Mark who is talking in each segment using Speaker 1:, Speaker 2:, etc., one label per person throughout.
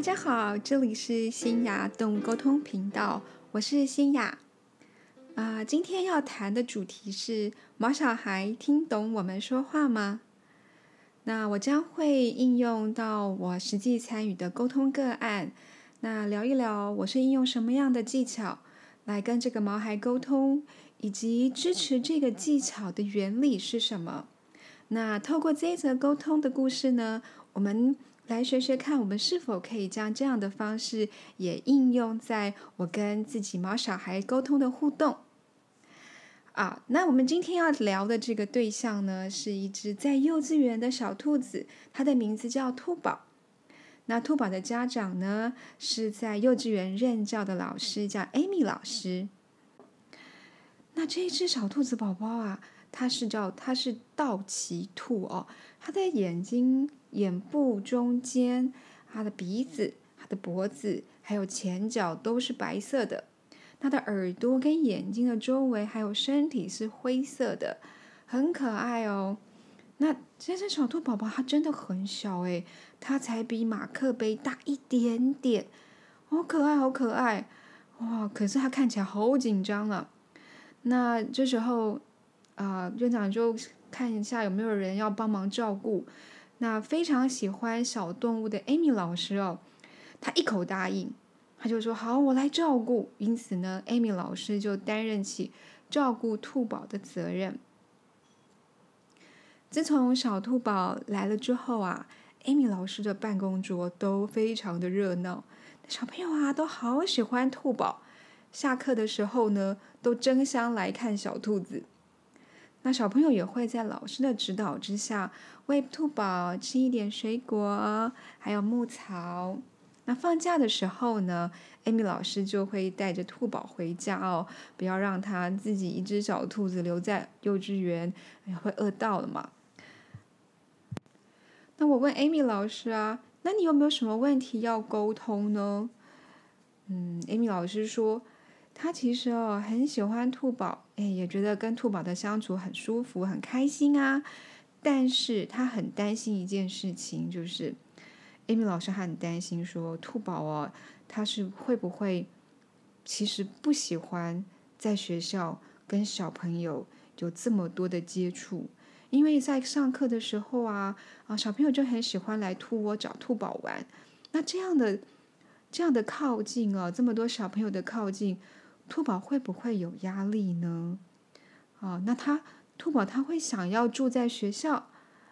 Speaker 1: 大家好，这里是新雅动物沟通频道，我是新雅。啊，今天要谈的主题是：毛小孩听懂我们说话吗？那我将会应用到我实际参与的沟通个案，那聊一聊我是应用什么样的技巧来跟这个毛孩沟通，以及支持这个技巧的原理是什么。那透过这则沟通的故事呢，我们来学学看，我们是否可以将这样的方式也应用在我跟自己毛小孩沟通的互动。啊，那我们今天要聊的这个对象呢，是一只在幼稚园的小兔子，它的名字叫兔宝。那兔宝的家长呢，是在幼稚园任教的老师，叫 Amy 老师。那这只小兔子宝宝啊。它是叫它是道奇兔哦，它的眼睛、眼部中间、它的鼻子、它的脖子还有前脚都是白色的，它的耳朵跟眼睛的周围还有身体是灰色的，很可爱哦。那这只小兔宝宝它真的很小诶，它才比马克杯大一点点，好可爱，好可爱哇！可是它看起来好紧张啊。那这时候。啊，院长就看一下有没有人要帮忙照顾。那非常喜欢小动物的 Amy 老师哦，他一口答应，他就说好，我来照顾。因此呢，Amy 老师就担任起照顾兔宝的责任。自从小兔宝来了之后啊，Amy 老师的办公桌都非常的热闹，小朋友啊都好喜欢兔宝。下课的时候呢，都争相来看小兔子。那小朋友也会在老师的指导之下喂兔宝吃一点水果，还有牧草。那放假的时候呢，Amy 老师就会带着兔宝回家哦，不要让他自己一只小兔子留在幼稚园，会饿到了嘛。那我问 Amy 老师啊，那你有没有什么问题要沟通呢？嗯，Amy 老师说。他其实哦很喜欢兔宝，哎，也觉得跟兔宝的相处很舒服、很开心啊。但是他很担心一件事情，就是艾米老师很担心说，兔宝哦，他是会不会其实不喜欢在学校跟小朋友有这么多的接触？因为在上课的时候啊，啊，小朋友就很喜欢来兔窝找兔宝玩。那这样的这样的靠近哦，这么多小朋友的靠近。兔宝会不会有压力呢？哦，那他兔宝他会想要住在学校，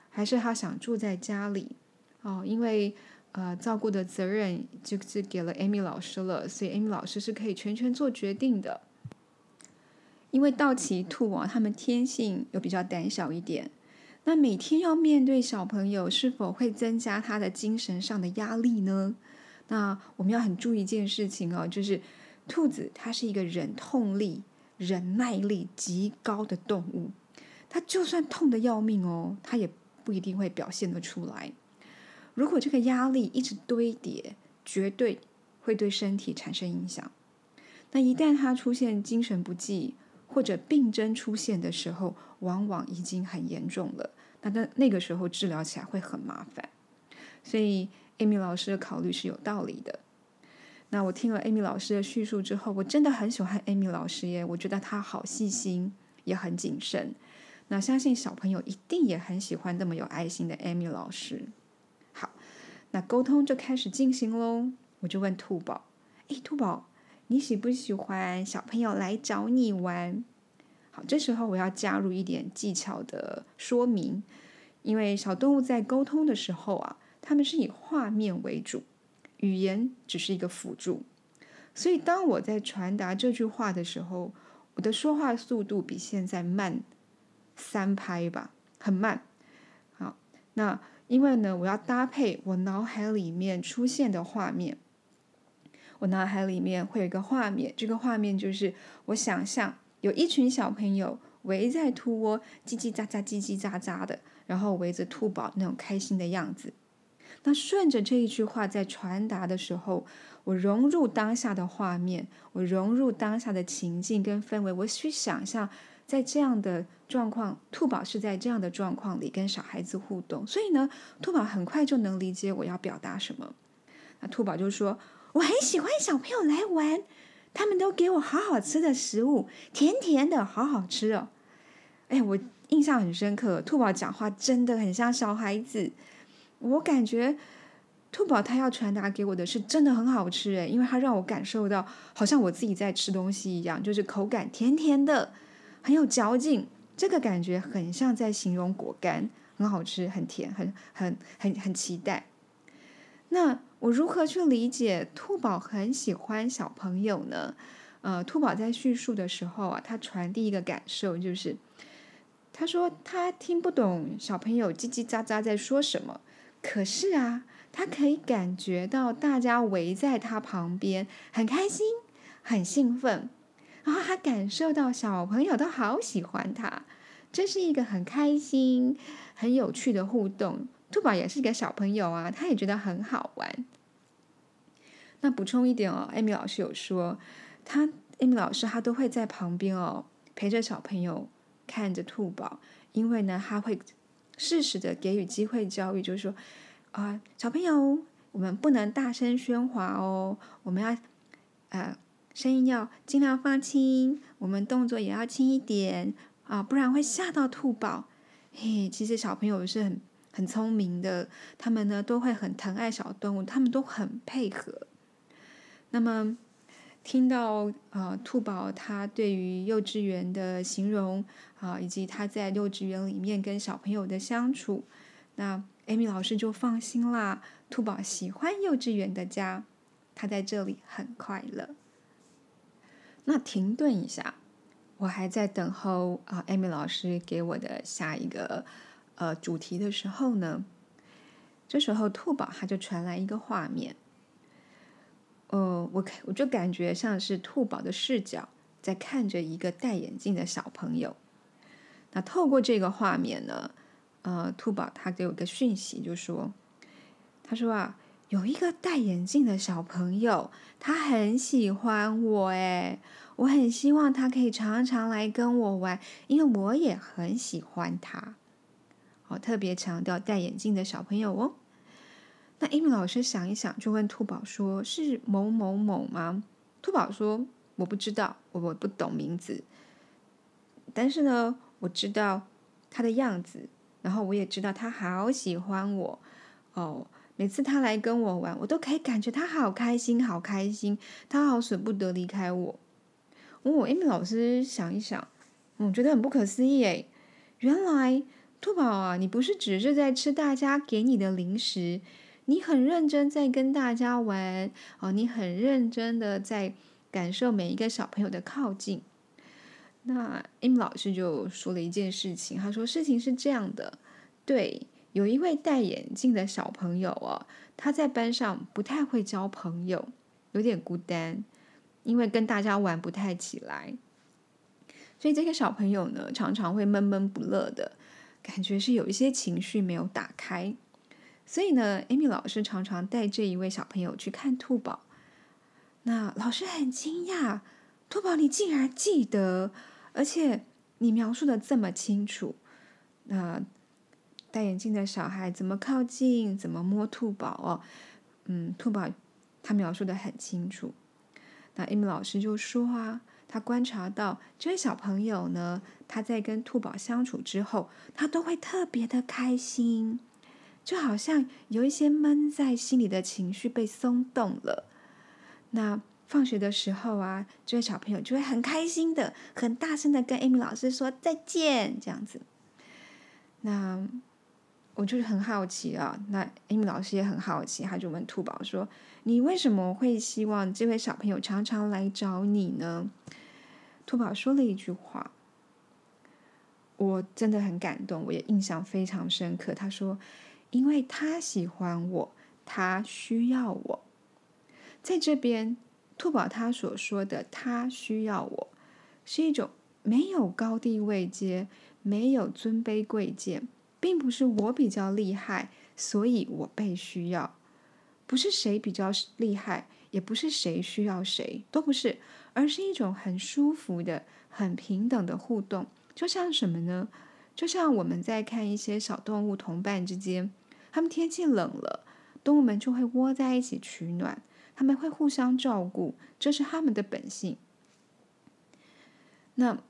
Speaker 1: 还是他想住在家里？哦，因为呃，照顾的责任就是给了 Amy 老师了，所以 Amy 老师是可以全权做决定的。因为道奇兔啊，他们天性又比较胆小一点，那每天要面对小朋友，是否会增加他的精神上的压力呢？那我们要很注意一件事情哦，就是。兔子它是一个忍痛力、忍耐力极高的动物，它就算痛的要命哦，它也不一定会表现得出来。如果这个压力一直堆叠，绝对会对身体产生影响。那一旦它出现精神不济或者病症出现的时候，往往已经很严重了。那那那个时候治疗起来会很麻烦。所以艾米老师的考虑是有道理的。那我听了 Amy 老师的叙述之后，我真的很喜欢 Amy 老师耶！我觉得她好细心，也很谨慎。那相信小朋友一定也很喜欢那么有爱心的 Amy 老师。好，那沟通就开始进行喽。我就问兔宝：“哎，兔宝，你喜不喜欢小朋友来找你玩？”好，这时候我要加入一点技巧的说明，因为小动物在沟通的时候啊，他们是以画面为主。语言只是一个辅助，所以当我在传达这句话的时候，我的说话速度比现在慢三拍吧，很慢。好，那因为呢，我要搭配我脑海里面出现的画面，我脑海里面会有一个画面，这个画面就是我想象有一群小朋友围在兔窝，叽叽喳喳，叽叽喳喳的，然后围着兔宝那种开心的样子。那顺着这一句话在传达的时候，我融入当下的画面，我融入当下的情境跟氛围，我去想象在这样的状况，兔宝是在这样的状况里跟小孩子互动，所以呢，兔宝很快就能理解我要表达什么。那兔宝就说：“我很喜欢小朋友来玩，他们都给我好好吃的食物，甜甜的，好好吃哦。”哎，我印象很深刻，兔宝讲话真的很像小孩子。我感觉兔宝他要传达给我的是真的很好吃诶，因为他让我感受到好像我自己在吃东西一样，就是口感甜甜的，很有嚼劲。这个感觉很像在形容果干，很好吃，很甜，很很很很期待。那我如何去理解兔宝很喜欢小朋友呢？呃，兔宝在叙述的时候啊，他传递一个感受就是，他说他听不懂小朋友叽叽喳喳在说什么。可是啊，他可以感觉到大家围在他旁边，很开心，很兴奋，然后他感受到小朋友都好喜欢他，这是一个很开心、很有趣的互动。兔宝也是一个小朋友啊，他也觉得很好玩。那补充一点哦，艾米老师有说，他艾米老师他都会在旁边哦，陪着小朋友看着兔宝，因为呢，他会。适时的给予机会教育，就是说，啊，小朋友，我们不能大声喧哗哦，我们要，呃，声音要尽量放轻，我们动作也要轻一点啊，不然会吓到兔宝。嘿，其实小朋友是很很聪明的，他们呢都会很疼爱小动物，他们都很配合。那么。听到呃兔宝他对于幼稚园的形容啊，以及他在幼稚园里面跟小朋友的相处，那艾米老师就放心啦。兔宝喜欢幼稚园的家，他在这里很快乐。那停顿一下，我还在等候啊艾米老师给我的下一个呃主题的时候呢，这时候兔宝他就传来一个画面。呃，我我就感觉像是兔宝的视角在看着一个戴眼镜的小朋友。那透过这个画面呢，呃，兔宝他给我个讯息，就说：“他说啊，有一个戴眼镜的小朋友，他很喜欢我，诶，我很希望他可以常常来跟我玩，因为我也很喜欢他。”哦，特别强调戴眼镜的小朋友哦。那 Amy 老师想一想，就问兔宝说：“是某某某吗？”兔宝说：“我不知道，我我不懂名字。但是呢，我知道他的样子，然后我也知道他好喜欢我。哦，每次他来跟我玩，我都可以感觉他好开心，好开心，他好舍不得离开我。”哦，，Amy 老师想一想，我觉得很不可思议诶，原来兔宝啊，你不是只是在吃大家给你的零食。你很认真在跟大家玩哦，你很认真的在感受每一个小朋友的靠近。那 M 老师就说了一件事情，他说事情是这样的，对，有一位戴眼镜的小朋友哦，他在班上不太会交朋友，有点孤单，因为跟大家玩不太起来，所以这个小朋友呢，常常会闷闷不乐的感觉，是有一些情绪没有打开。所以呢，，Amy 老师常常带这一位小朋友去看兔宝。那老师很惊讶，兔宝你竟然记得，而且你描述的这么清楚。那戴眼镜的小孩怎么靠近，怎么摸兔宝哦？嗯，兔宝他描述的很清楚。那 Amy 老师就说啊，他观察到这位小朋友呢，他在跟兔宝相处之后，他都会特别的开心。就好像有一些闷在心里的情绪被松动了。那放学的时候啊，这位小朋友就会很开心的、很大声的跟 Amy 老师说再见，这样子。那我就是很好奇啊。那 Amy 老师也很好奇，他就问兔宝说：“你为什么会希望这位小朋友常常来找你呢？”兔宝说了一句话，我真的很感动，我也印象非常深刻。他说。因为他喜欢我，他需要我。在这边，兔宝他所说的“他需要我”，是一种没有高低位阶，没有尊卑贵贱，并不是我比较厉害，所以我被需要，不是谁比较厉害，也不是谁需要谁，都不是，而是一种很舒服的、很平等的互动。就像什么呢？就像我们在看一些小动物同伴之间。他们天气冷了，动物们就会窝在一起取暖，他们会互相照顾，这是他们的本性。那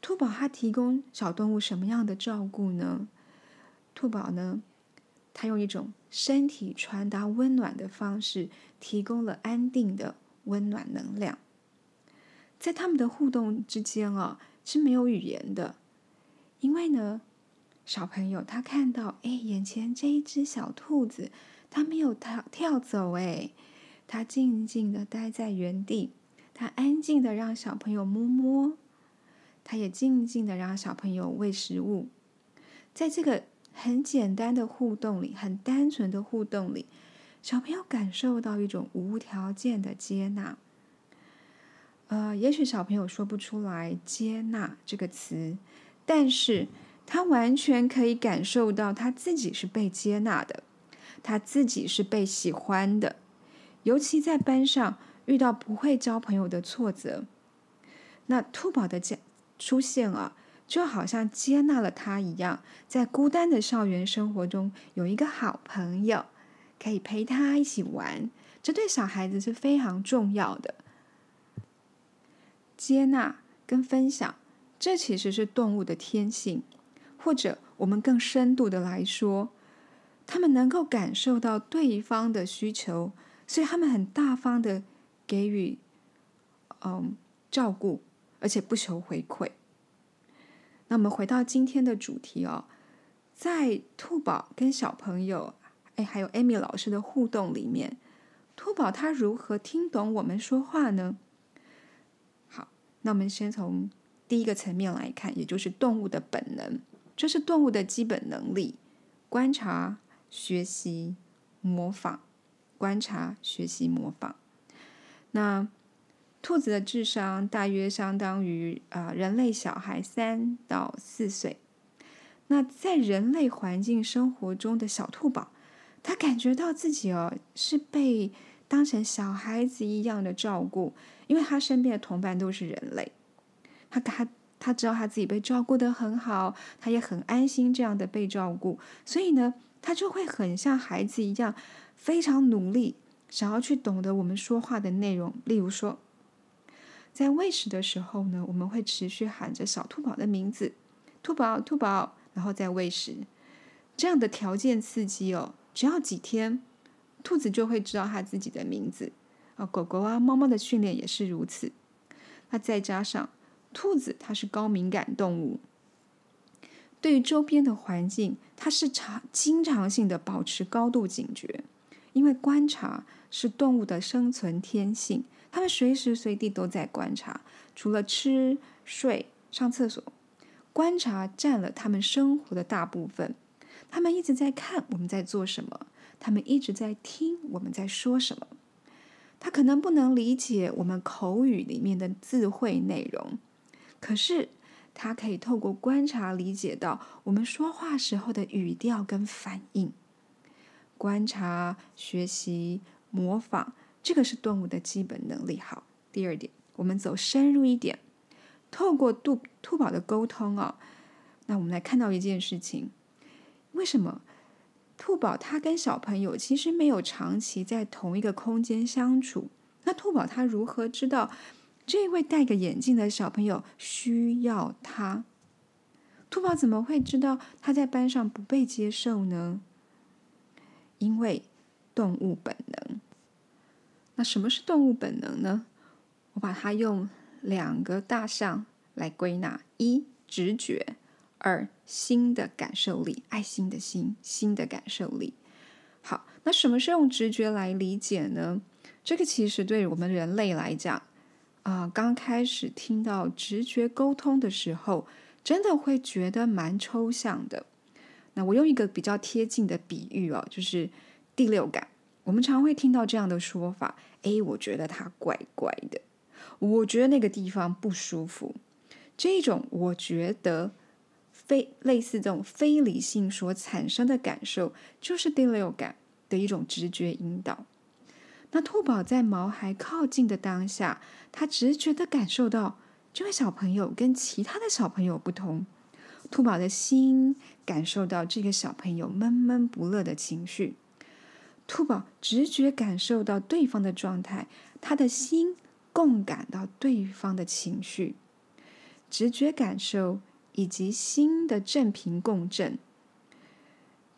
Speaker 1: 兔宝它提供小动物什么样的照顾呢？兔宝呢，它用一种身体传达温暖的方式，提供了安定的温暖能量。在他们的互动之间啊，是没有语言的，因为呢，小朋友他看到，哎，眼前这一只小兔子，它没有跳跳走，哎，它静静的待在原地。它安静的让小朋友摸摸，它也静静的让小朋友喂食物，在这个很简单的互动里，很单纯的互动里，小朋友感受到一种无条件的接纳。呃，也许小朋友说不出来“接纳”这个词，但是他完全可以感受到他自己是被接纳的，他自己是被喜欢的，尤其在班上。遇到不会交朋友的挫折，那兔宝的家出现啊，就好像接纳了他一样，在孤单的校园生活中有一个好朋友可以陪他一起玩，这对小孩子是非常重要的。接纳跟分享，这其实是动物的天性，或者我们更深度的来说，他们能够感受到对方的需求，所以他们很大方的。给予嗯照顾，而且不求回馈。那我们回到今天的主题哦，在兔宝跟小朋友，哎，还有艾米老师的互动里面，兔宝他如何听懂我们说话呢？好，那我们先从第一个层面来看，也就是动物的本能，这是动物的基本能力：观察、学习、模仿。观察、学习、模仿。那兔子的智商大约相当于啊人类小孩三到四岁。那在人类环境生活中的小兔宝，他感觉到自己哦是被当成小孩子一样的照顾，因为他身边的同伴都是人类。他他他知道他自己被照顾的很好，他也很安心这样的被照顾，所以呢，他就会很像孩子一样，非常努力。想要去懂得我们说话的内容，例如说，在喂食的时候呢，我们会持续喊着小兔宝的名字，兔宝，兔宝，然后再喂食。这样的条件刺激哦，只要几天，兔子就会知道它自己的名字。啊，狗狗啊，猫猫的训练也是如此。那再加上兔子，它是高敏感动物，对于周边的环境，它是常经常性的保持高度警觉，因为观察。是动物的生存天性，它们随时随地都在观察，除了吃、睡、上厕所，观察占了它们生活的大部分。它们一直在看我们在做什么，它们一直在听我们在说什么。它可能不能理解我们口语里面的智慧内容，可是它可以透过观察理解到我们说话时候的语调跟反应。观察、学习。模仿，这个是动物的基本能力。好，第二点，我们走深入一点，透过兔兔宝的沟通啊，那我们来看到一件事情：为什么兔宝它跟小朋友其实没有长期在同一个空间相处？那兔宝它如何知道这位戴个眼镜的小朋友需要他？兔宝怎么会知道他在班上不被接受呢？因为动物本能。那什么是动物本能呢？我把它用两个大项来归纳：一、直觉；二、心的感受力，爱心的心，心的感受力。好，那什么是用直觉来理解呢？这个其实对我们人类来讲，啊，刚开始听到直觉沟通的时候，真的会觉得蛮抽象的。那我用一个比较贴近的比喻哦，就是第六感。我们常会听到这样的说法：“诶，我觉得它怪怪的，我觉得那个地方不舒服。”这种我觉得非类似这种非理性所产生的感受，就是第六感的一种直觉引导。那兔宝在毛孩靠近的当下，他直觉的感受到这位小朋友跟其他的小朋友不同。兔宝的心感受到这个小朋友闷闷不乐的情绪。兔宝直觉感受到对方的状态，他的心共感到对方的情绪，直觉感受以及心的正频共振。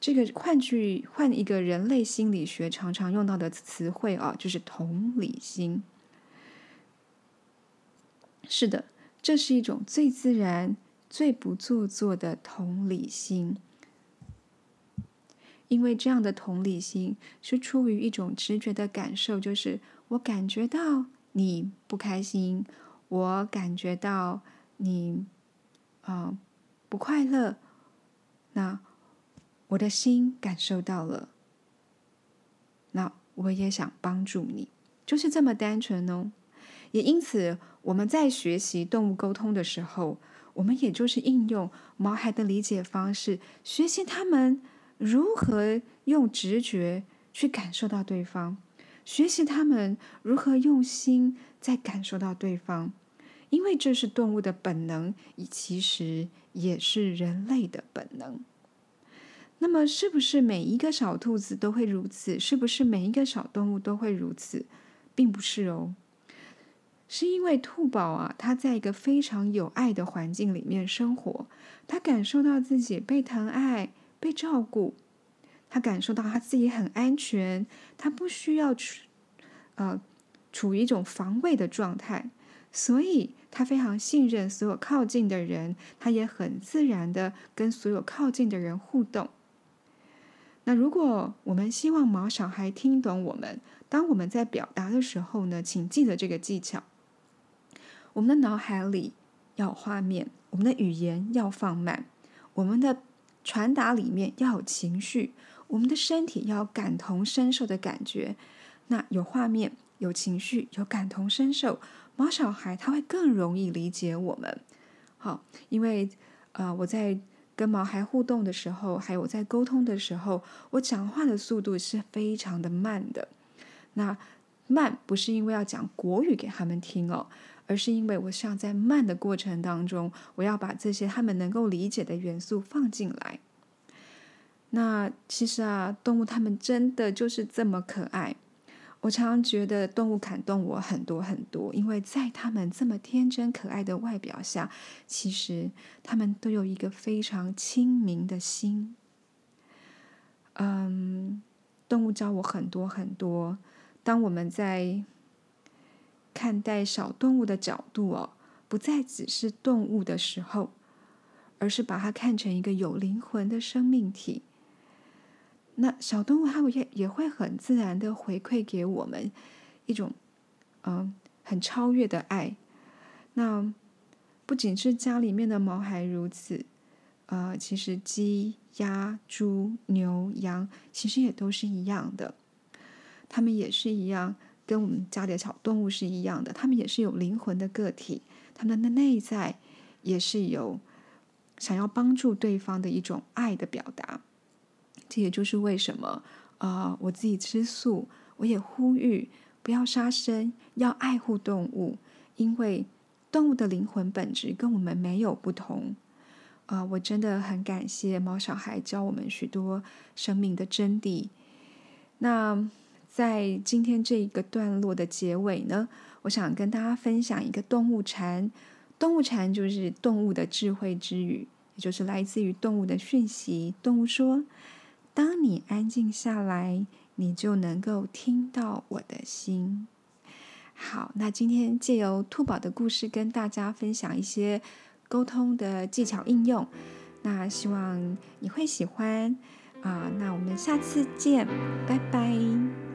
Speaker 1: 这个换句换一个人类心理学常常用到的词汇啊，就是同理心。是的，这是一种最自然、最不做作的同理心。因为这样的同理心是出于一种直觉的感受，就是我感觉到你不开心，我感觉到你啊不快乐，那我的心感受到了，那我也想帮助你，就是这么单纯哦。也因此，我们在学习动物沟通的时候，我们也就是应用毛孩的理解方式，学习他们。如何用直觉去感受到对方？学习他们如何用心在感受到对方，因为这是动物的本能，其实也是人类的本能。那么，是不是每一个小兔子都会如此？是不是每一个小动物都会如此？并不是哦，是因为兔宝啊，它在一个非常有爱的环境里面生活，它感受到自己被疼爱。被照顾，他感受到他自己很安全，他不需要处呃处于一种防卫的状态，所以他非常信任所有靠近的人，他也很自然的跟所有靠近的人互动。那如果我们希望毛小孩听懂我们，当我们在表达的时候呢，请记得这个技巧：我们的脑海里要有画面，我们的语言要放慢，我们的。传达里面要有情绪，我们的身体要感同身受的感觉。那有画面、有情绪、有感同身受，毛小孩他会更容易理解我们。好，因为呃，我在跟毛孩互动的时候，还有在沟通的时候，我讲话的速度是非常的慢的。那慢不是因为要讲国语给他们听哦。而是因为我想在慢的过程当中，我要把这些他们能够理解的元素放进来。那其实啊，动物它们真的就是这么可爱。我常常觉得动物感动我很多很多，因为在它们这么天真可爱的外表下，其实它们都有一个非常清明的心。嗯，动物教我很多很多。当我们在看待小动物的角度哦，不再只是动物的时候，而是把它看成一个有灵魂的生命体。那小动物它也也会很自然的回馈给我们一种嗯很超越的爱。那不仅是家里面的毛孩如此，呃，其实鸡、鸭、猪、牛、羊其实也都是一样的，它们也是一样。跟我们家里的小动物是一样的，它们也是有灵魂的个体，它们的内在也是有想要帮助对方的一种爱的表达。这也就是为什么啊，我自己吃素，我也呼吁不要杀生，要爱护动物，因为动物的灵魂本质跟我们没有不同。啊，我真的很感谢猫小孩教我们许多生命的真谛。那。在今天这一个段落的结尾呢，我想跟大家分享一个动物禅。动物禅就是动物的智慧之语，也就是来自于动物的讯息。动物说：“当你安静下来，你就能够听到我的心。”好，那今天借由兔宝的故事跟大家分享一些沟通的技巧应用。那希望你会喜欢啊！那我们下次见，拜拜。